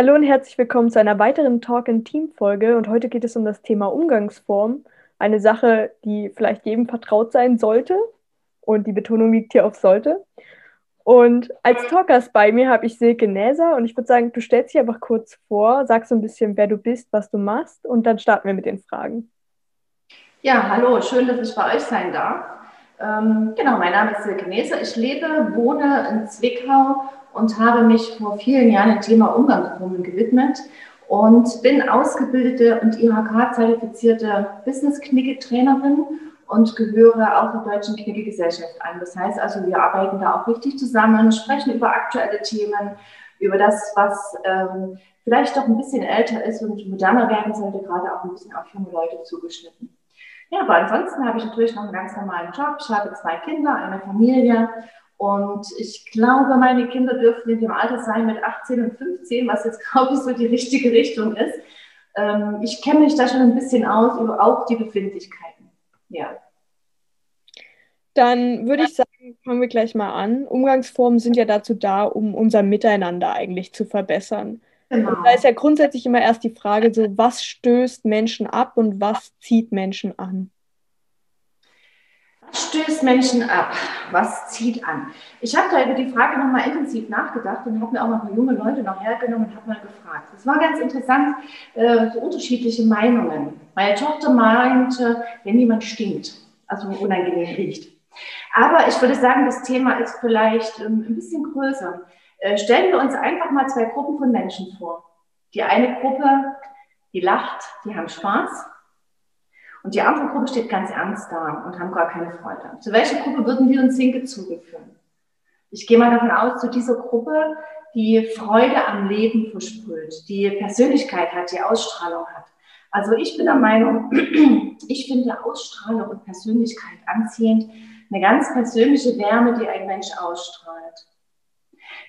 Hallo und herzlich willkommen zu einer weiteren Talk in Team Folge und heute geht es um das Thema Umgangsform, eine Sache, die vielleicht jedem vertraut sein sollte und die Betonung liegt hier auf sollte. Und als Talkers bei mir habe ich Silke Näser und ich würde sagen, du stellst dich einfach kurz vor, sagst so ein bisschen, wer du bist, was du machst und dann starten wir mit den Fragen. Ja, hallo, schön, dass ich bei euch sein darf. Ähm, genau, mein Name ist Silke Näser. Ich lebe, wohne in Zwickau und habe mich vor vielen Jahren dem Thema Umgangsformen gewidmet und bin ausgebildete und IHK-zertifizierte Business-Knicke-Trainerin und gehöre auch der Deutschen Knicke-Gesellschaft an. Das heißt also, wir arbeiten da auch richtig zusammen, sprechen über aktuelle Themen, über das, was ähm, vielleicht doch ein bisschen älter ist und moderner werden sollte, gerade auch ein bisschen auf junge Leute zugeschnitten. Ja, aber ansonsten habe ich natürlich noch einen ganz normalen Job. Ich habe zwei Kinder, eine Familie und ich glaube, meine Kinder dürfen in dem Alter sein mit 18 und 15, was jetzt, glaube ich, so die richtige Richtung ist. Ähm, ich kenne mich da schon ein bisschen aus über auch die Befindlichkeiten. Ja. Dann würde ich sagen, fangen wir gleich mal an. Umgangsformen sind ja dazu da, um unser Miteinander eigentlich zu verbessern. Genau. da ist ja grundsätzlich immer erst die Frage, so was stößt Menschen ab und was zieht Menschen an? stößt Menschen ab? Was zieht an? Ich habe da über die Frage nochmal intensiv nachgedacht und habe mir auch noch junge Leute noch hergenommen und habe mal gefragt. Es war ganz interessant, äh, so unterschiedliche Meinungen. Meine Tochter meinte, wenn jemand stinkt, also unangenehm riecht. Aber ich würde sagen, das Thema ist vielleicht ähm, ein bisschen größer. Äh, stellen wir uns einfach mal zwei Gruppen von Menschen vor. Die eine Gruppe, die lacht, die haben Spaß und die andere Gruppe steht ganz ernst da und haben gar keine Freude. Zu welcher Gruppe würden wir uns hingezogen fühlen? Ich gehe mal davon aus, zu dieser Gruppe, die Freude am Leben versprüht, die Persönlichkeit hat, die Ausstrahlung hat. Also ich bin der Meinung, ich finde Ausstrahlung und Persönlichkeit anziehend, eine ganz persönliche Wärme, die ein Mensch ausstrahlt.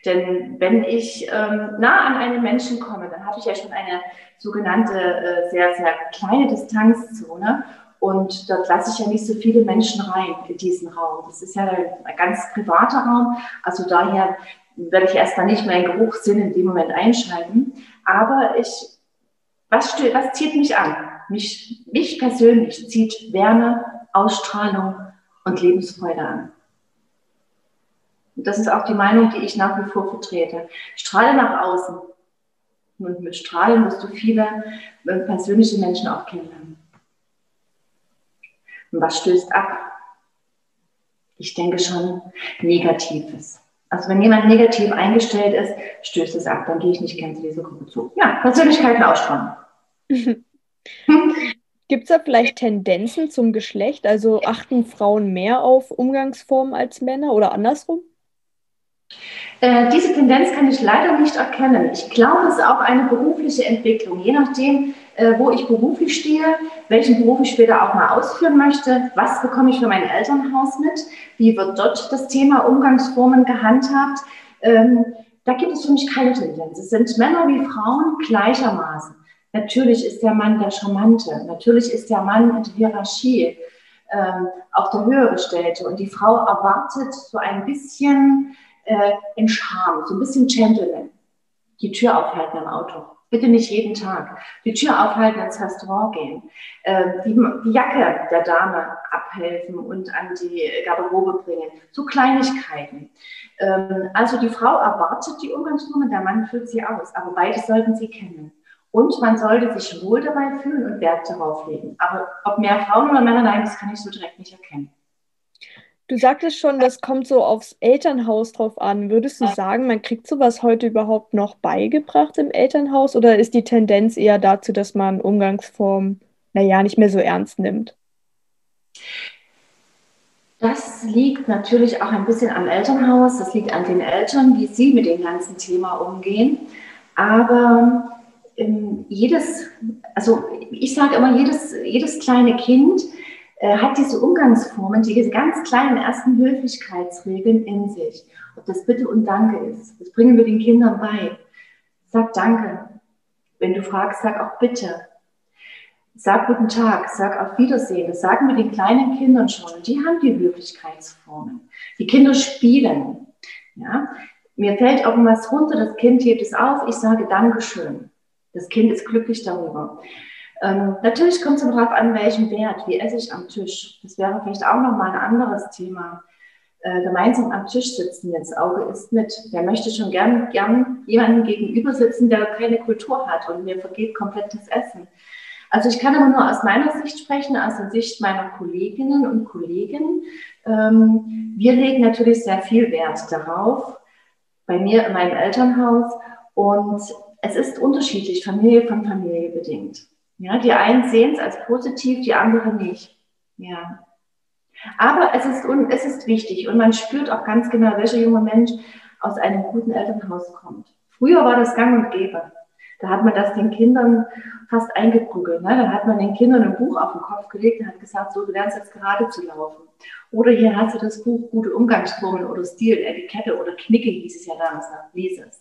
Denn wenn ich ähm, nah an einen Menschen komme, dann habe ich ja schon eine sogenannte äh, sehr, sehr kleine Distanzzone. Und dort lasse ich ja nicht so viele Menschen rein in diesen Raum. Das ist ja ein ganz privater Raum. Also daher werde ich erstmal nicht meinen Geruchssinn in dem Moment einschalten. Aber ich, was, was zieht mich an? Mich, mich persönlich zieht Wärme, Ausstrahlung und Lebensfreude an. Und das ist auch die Meinung, die ich nach wie vor vertrete. Strahle nach außen. Und mit Strahlen wirst du viele äh, persönliche Menschen auch kennenlernen. Und was stößt ab? Ich denke schon Negatives. Also wenn jemand negativ eingestellt ist, stößt es ab, dann gehe ich nicht gern zu dieser Gruppe zu. Ja, Persönlichkeiten ausstrahlen. Gibt es da vielleicht Tendenzen zum Geschlecht? Also achten Frauen mehr auf Umgangsformen als Männer oder andersrum? Äh, diese Tendenz kann ich leider nicht erkennen. Ich glaube, es ist auch eine berufliche Entwicklung. Je nachdem, äh, wo ich beruflich stehe, welchen Beruf ich später auch mal ausführen möchte, was bekomme ich für mein Elternhaus mit, wie wird dort das Thema Umgangsformen gehandhabt. Ähm, da gibt es für mich keine Tendenz. Es sind Männer wie Frauen gleichermaßen. Natürlich ist der Mann der Charmante, natürlich ist der Mann in der Hierarchie ähm, auch der Höhergestellte und die Frau erwartet so ein bisschen äh, in Charme, so ein bisschen Gentleman. Die Tür aufhalten im Auto. Bitte nicht jeden Tag. Die Tür aufhalten, ins Restaurant gehen. Äh, die, die Jacke der Dame abhelfen und an die Garderobe bringen. So Kleinigkeiten. Ähm, also die Frau erwartet die Umgangsformen, der Mann führt sie aus. Aber beide sollten sie kennen. Und man sollte sich wohl dabei fühlen und Wert darauf legen. Aber ob mehr Frauen oder Männer, nein, das kann ich so direkt nicht erkennen. Du sagtest schon, das kommt so aufs Elternhaus drauf an. Würdest du sagen, man kriegt sowas heute überhaupt noch beigebracht im Elternhaus oder ist die Tendenz eher dazu, dass man Umgangsformen, naja, nicht mehr so ernst nimmt? Das liegt natürlich auch ein bisschen am Elternhaus, das liegt an den Eltern, wie sie mit dem ganzen Thema umgehen. Aber ähm, jedes also ich sage immer, jedes, jedes kleine Kind hat diese Umgangsformen, diese ganz kleinen ersten Höflichkeitsregeln in sich. Ob das Bitte und Danke ist, das bringen wir den Kindern bei. Sag Danke. Wenn du fragst, sag auch Bitte. Sag Guten Tag, sag auf Wiedersehen. Das sagen wir den kleinen Kindern schon. Die haben die Höflichkeitsformen. Die Kinder spielen. Ja? Mir fällt irgendwas runter, das Kind hebt es auf, ich sage Dankeschön. Das Kind ist glücklich darüber. Ähm, natürlich kommt es darauf an, welchen Wert, wie esse ich am Tisch. Das wäre vielleicht auch nochmal ein anderes Thema. Äh, gemeinsam am Tisch sitzen, das Auge ist mit. Wer möchte schon gern, gern jemanden gegenüber sitzen, der keine Kultur hat und mir vergeht komplett das Essen. Also ich kann aber nur aus meiner Sicht sprechen, aus der Sicht meiner Kolleginnen und Kollegen. Ähm, wir legen natürlich sehr viel Wert darauf, bei mir in meinem Elternhaus. Und es ist unterschiedlich, Familie von Familie bedingt. Ja, die einen sehen es als positiv, die anderen nicht. Ja. Aber es ist, es ist wichtig und man spürt auch ganz genau, welcher junge Mensch aus einem guten Elternhaus kommt. Früher war das gang und gäbe. Da hat man das den Kindern fast eingeprügelt. Ne? Da hat man den Kindern ein Buch auf den Kopf gelegt und hat gesagt, so, du lernst jetzt gerade zu laufen. Oder hier hast du das Buch Gute Umgangsformen oder Stil, Etikette oder Knicke hieß es ja damals, lies es.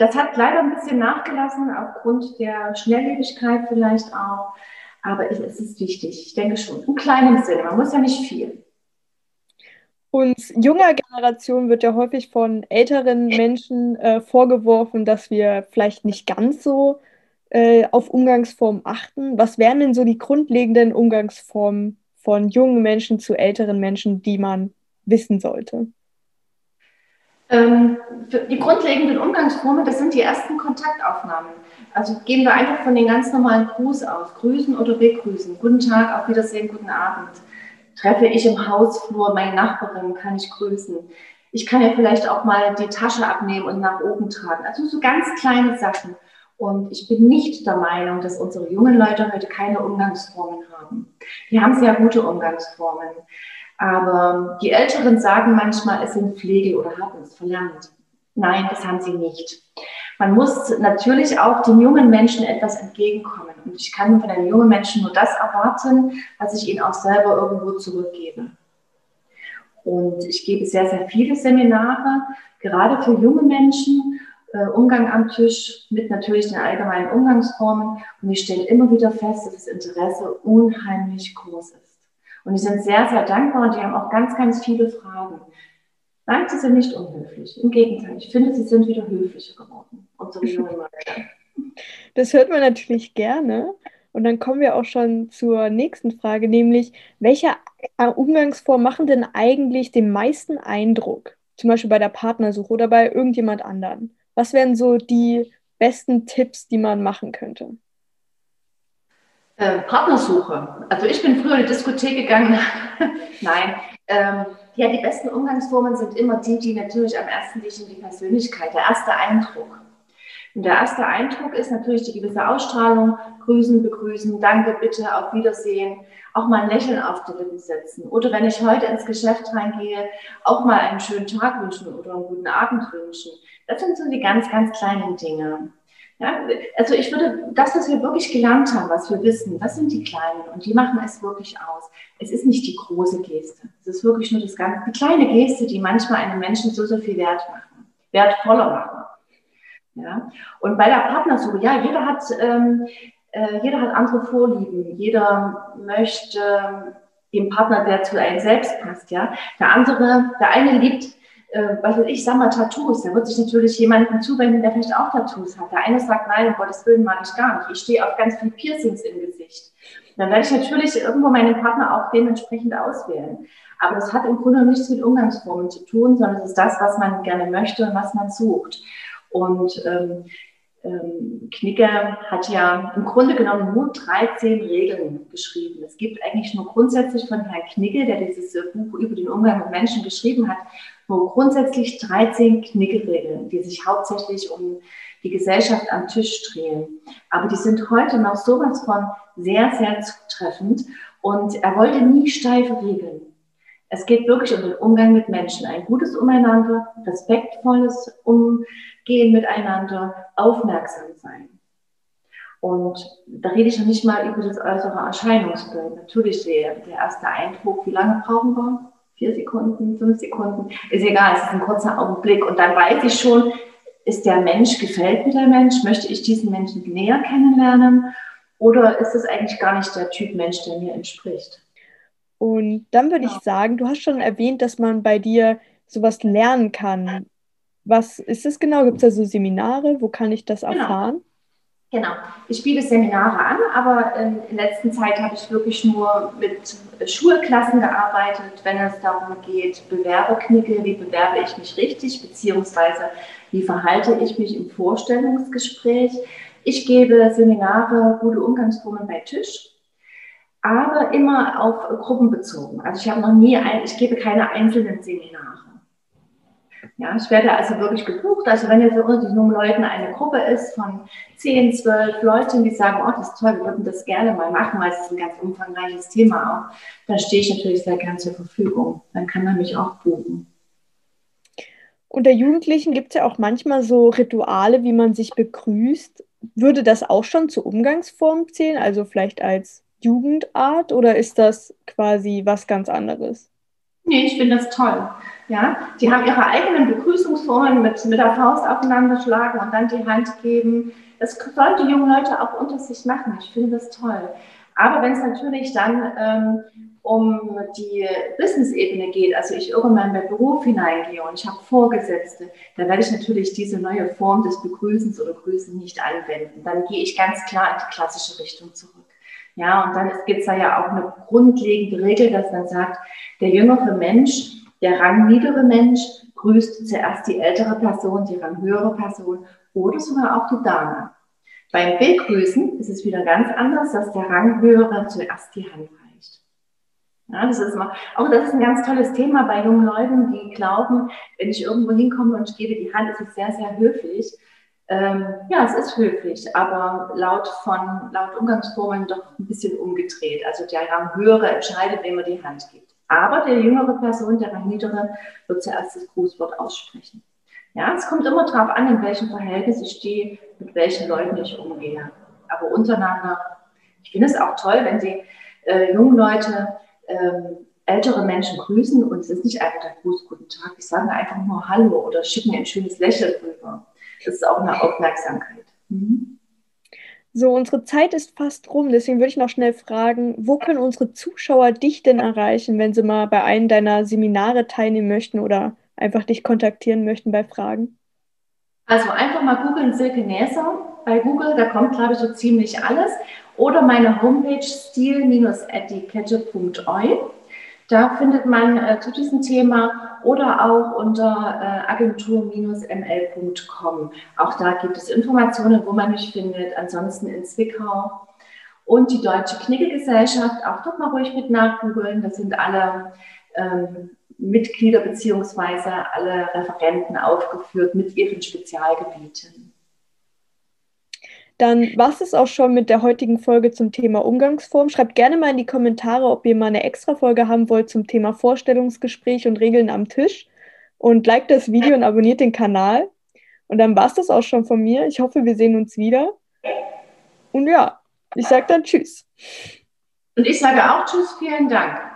Das hat leider ein bisschen nachgelassen, aufgrund der Schnelllebigkeit vielleicht auch. Aber es ist wichtig, ich denke schon, im kleinen Sinne, man muss ja nicht viel. Uns junger Generation wird ja häufig von älteren Menschen äh, vorgeworfen, dass wir vielleicht nicht ganz so äh, auf Umgangsformen achten. Was wären denn so die grundlegenden Umgangsformen von jungen Menschen zu älteren Menschen, die man wissen sollte? Ähm, die grundlegenden Umgangsformen, das sind die ersten Kontaktaufnahmen. Also gehen wir einfach von den ganz normalen Gruß aus. Grüßen oder begrüßen. Guten Tag, auf Wiedersehen, guten Abend. Treffe ich im Hausflur meine Nachbarin, kann ich grüßen. Ich kann ja vielleicht auch mal die Tasche abnehmen und nach oben tragen. Also so ganz kleine Sachen. Und ich bin nicht der Meinung, dass unsere jungen Leute heute keine Umgangsformen haben. Die haben sehr gute Umgangsformen. Aber die Älteren sagen manchmal, es sind Pflege oder haben es verlernt. Nein, das haben sie nicht. Man muss natürlich auch den jungen Menschen etwas entgegenkommen. Und ich kann von einem jungen Menschen nur das erwarten, was ich ihnen auch selber irgendwo zurückgebe. Und ich gebe sehr, sehr viele Seminare, gerade für junge Menschen, äh, Umgang am Tisch mit natürlich den allgemeinen Umgangsformen. Und ich stelle immer wieder fest, dass das Interesse unheimlich groß ist. Und die sind sehr, sehr dankbar und die haben auch ganz, ganz viele Fragen. Nein, sie sind nicht unhöflich. Im Gegenteil, ich finde, sie sind wieder höflicher geworden, unsere jungen Leute. Das hört man natürlich gerne. Und dann kommen wir auch schon zur nächsten Frage, nämlich, welche Umgangsformen machen denn eigentlich den meisten Eindruck? Zum Beispiel bei der Partnersuche oder bei irgendjemand anderen? Was wären so die besten Tipps, die man machen könnte? Äh, Partnersuche. Also ich bin früher in die Diskothek gegangen. Nein. Ähm, ja, die besten Umgangsformen sind immer die, die natürlich am ersten liegen, die Persönlichkeit, der erste Eindruck. Und der erste Eindruck ist natürlich die gewisse Ausstrahlung, grüßen, begrüßen, danke, bitte, auf Wiedersehen, auch mal ein Lächeln auf die Lippen setzen. Oder wenn ich heute ins Geschäft reingehe, auch mal einen schönen Tag wünschen oder einen guten Abend wünschen. Das sind so die ganz, ganz kleinen Dinge. Ja, also ich würde, das, was wir wirklich gelernt haben, was wir wissen, das sind die Kleinen und die machen es wirklich aus. Es ist nicht die große Geste. Es ist wirklich nur das ganze, die kleine Geste, die manchmal einem Menschen so, so viel Wert machen, wertvoller machen. Ja? Und bei der Partnersuche, ja, jeder hat, ähm, äh, jeder hat andere Vorlieben. Jeder möchte den Partner, der zu einem selbst passt. Ja? Der andere, der eine liebt äh, was weiß ich, sag mal Tattoos, da wird sich natürlich jemandem zuwenden, der vielleicht auch Tattoos hat. Der eine sagt, nein, um Gottes Willen mag ich gar nicht. Ich stehe auf ganz viele Piercings im Gesicht. Dann werde ich natürlich irgendwo meinen Partner auch dementsprechend auswählen. Aber das hat im Grunde nichts mit Umgangsformen zu tun, sondern es ist das, was man gerne möchte und was man sucht. Und ähm, ähm, Knicke hat ja im Grunde genommen nur 13 Regeln geschrieben. Es gibt eigentlich nur grundsätzlich von Herrn Knicke, der dieses Buch über den Umgang mit Menschen geschrieben hat, grundsätzlich 13 Knicke-Regeln, die sich hauptsächlich um die Gesellschaft am Tisch drehen. Aber die sind heute noch sowas von sehr, sehr zutreffend. Und er wollte nie steife Regeln. Es geht wirklich um den Umgang mit Menschen. Ein gutes Umeinander, respektvolles Umgehen miteinander, aufmerksam sein. Und da rede ich noch nicht mal über das äußere Erscheinungsbild. Natürlich der, der erste Eindruck, wie lange brauchen wir? Vier Sekunden, fünf Sekunden, ist egal, es ist ein kurzer Augenblick. Und dann weiß ich schon, ist der Mensch, gefällt mir der Mensch, möchte ich diesen Menschen näher kennenlernen oder ist es eigentlich gar nicht der Typ Mensch, der mir entspricht? Und dann würde ja. ich sagen, du hast schon erwähnt, dass man bei dir sowas lernen kann. Was ist es genau? Gibt es da so Seminare? Wo kann ich das genau. erfahren? Genau. Ich biete Seminare an, aber in letzter Zeit habe ich wirklich nur mit Schulklassen gearbeitet, wenn es darum geht, Bewerberknicke, wie bewerbe ich mich richtig, beziehungsweise wie verhalte ich mich im Vorstellungsgespräch. Ich gebe Seminare, gute Umgangsformen bei Tisch, aber immer auf Gruppen bezogen. Also ich habe noch nie, ein, ich gebe keine einzelnen Seminare. Ja, ich werde also wirklich gebucht. Also wenn jetzt den jungen Leuten eine Gruppe ist von 10, 12 Leuten, die sagen, oh, das ist toll, wir würden das gerne mal machen, weil es ist ein ganz umfangreiches Thema auch, dann stehe ich natürlich sehr gern zur Verfügung. Dann kann man mich auch buchen. Unter Jugendlichen gibt es ja auch manchmal so Rituale, wie man sich begrüßt. Würde das auch schon zur Umgangsform zählen, also vielleicht als Jugendart oder ist das quasi was ganz anderes? Nee, ich finde das toll. Ja, die haben ihre eigenen Begrüßungsformen mit, mit der Faust aufeinander schlagen und dann die Hand geben. Das sollen die jungen Leute auch unter sich machen. Ich finde das toll. Aber wenn es natürlich dann ähm, um die Business-Ebene geht, also ich irgendwann in den Beruf hineingehe und ich habe Vorgesetzte, dann werde ich natürlich diese neue Form des Begrüßens oder Grüßen nicht anwenden. Dann gehe ich ganz klar in die klassische Richtung zurück. Ja, und dann gibt es da ja auch eine grundlegende Regel, dass man sagt, der jüngere Mensch, der rangniedere Mensch grüßt zuerst die ältere Person, die ranghöhere Person oder sogar auch die Dame. Beim Begrüßen ist es wieder ganz anders, dass der Ranghöhere zuerst die Hand reicht. Ja, das ist immer, auch das ist ein ganz tolles Thema bei jungen Leuten, die glauben, wenn ich irgendwo hinkomme und ich gebe die Hand, ist es sehr, sehr höflich. Ähm, ja, es ist höflich, aber laut von laut Umgangsformen doch ein bisschen umgedreht. Also der Ranghöhere entscheidet, wem er die Hand gibt. Aber der jüngere Person, der Rangniedere, wird zuerst das Grußwort aussprechen. Ja, es kommt immer darauf an, in welchem Verhältnis ich stehe, mit welchen Leuten ich umgehe. Aber untereinander, ich finde es auch toll, wenn die äh, jungen Leute ähm, ältere Menschen grüßen und es ist nicht einfach der Gruß, guten Tag, ich sage einfach nur Hallo oder schicken ein schönes Lächeln rüber. Das ist auch eine Aufmerksamkeit. Mhm. So, unsere Zeit ist fast rum, deswegen würde ich noch schnell fragen, wo können unsere Zuschauer dich denn erreichen, wenn sie mal bei einem deiner Seminare teilnehmen möchten oder einfach dich kontaktieren möchten bei Fragen? Also einfach mal googeln Silke Näser bei Google, da kommt glaube ich so ziemlich alles. Oder meine Homepage stil-etikette.eu. Da findet man äh, zu diesem Thema oder auch unter äh, agentur-ml.com. Auch da gibt es Informationen, wo man mich findet. Ansonsten in Zwickau. Und die Deutsche Kniggegesellschaft, auch dort mal ruhig mit nachgoogeln. Das sind alle ähm, Mitglieder beziehungsweise alle Referenten aufgeführt mit ihren Spezialgebieten. Dann war es auch schon mit der heutigen Folge zum Thema Umgangsform. Schreibt gerne mal in die Kommentare, ob ihr mal eine extra Folge haben wollt zum Thema Vorstellungsgespräch und Regeln am Tisch. Und liked das Video und abonniert den Kanal. Und dann war es das auch schon von mir. Ich hoffe, wir sehen uns wieder. Und ja, ich sage dann Tschüss. Und ich sage auch Tschüss, vielen Dank.